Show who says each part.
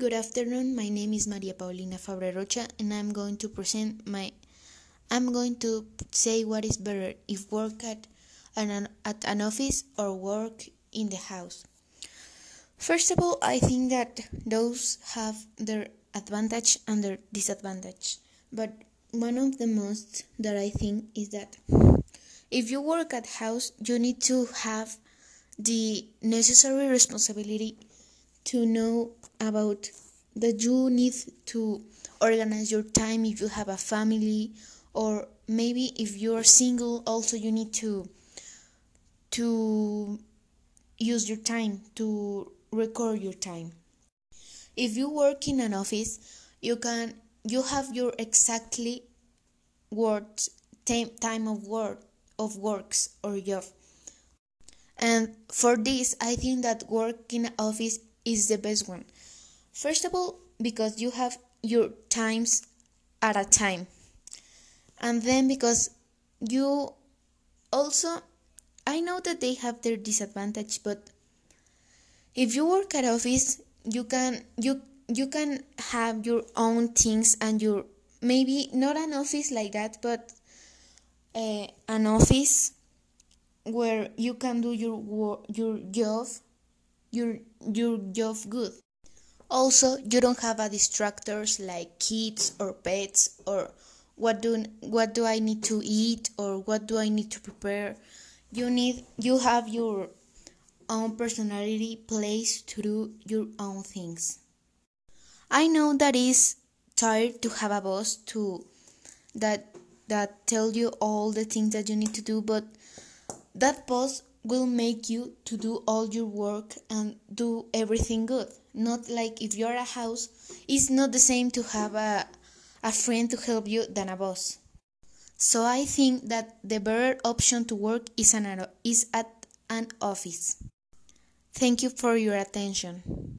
Speaker 1: Good afternoon. My name is Maria Paulina Fabre Rocha, and I'm going to present my. I'm going to say what is better if work at an at an office or work in the house. First of all, I think that those have their advantage and their disadvantage. But one of the most that I think is that if you work at house, you need to have the necessary responsibility to know about that you need to organize your time if you have a family or maybe if you are single also you need to to use your time to record your time. If you work in an office you can you have your exactly work time of work of works or job and for this i think that working office is the best one. First of all because you have your times at a time. And then because you also i know that they have their disadvantage but if you work at office you can you you can have your own things and your maybe not an office like that but uh, an office where you can do your work, your job your your job good. Also you don't have a distractors like kids or pets or what do what do i need to eat or what do i need to prepare. You need you have your own personality place to do your own things. I know that is tired to have a boss to that that tell you all the things that you need to do but that boss will make you to do all your work and do everything good. Not like if you're a house it's not the same to have a, a friend to help you than a boss. So i think that the better option to work is, an, is at an office. Thank you for your attention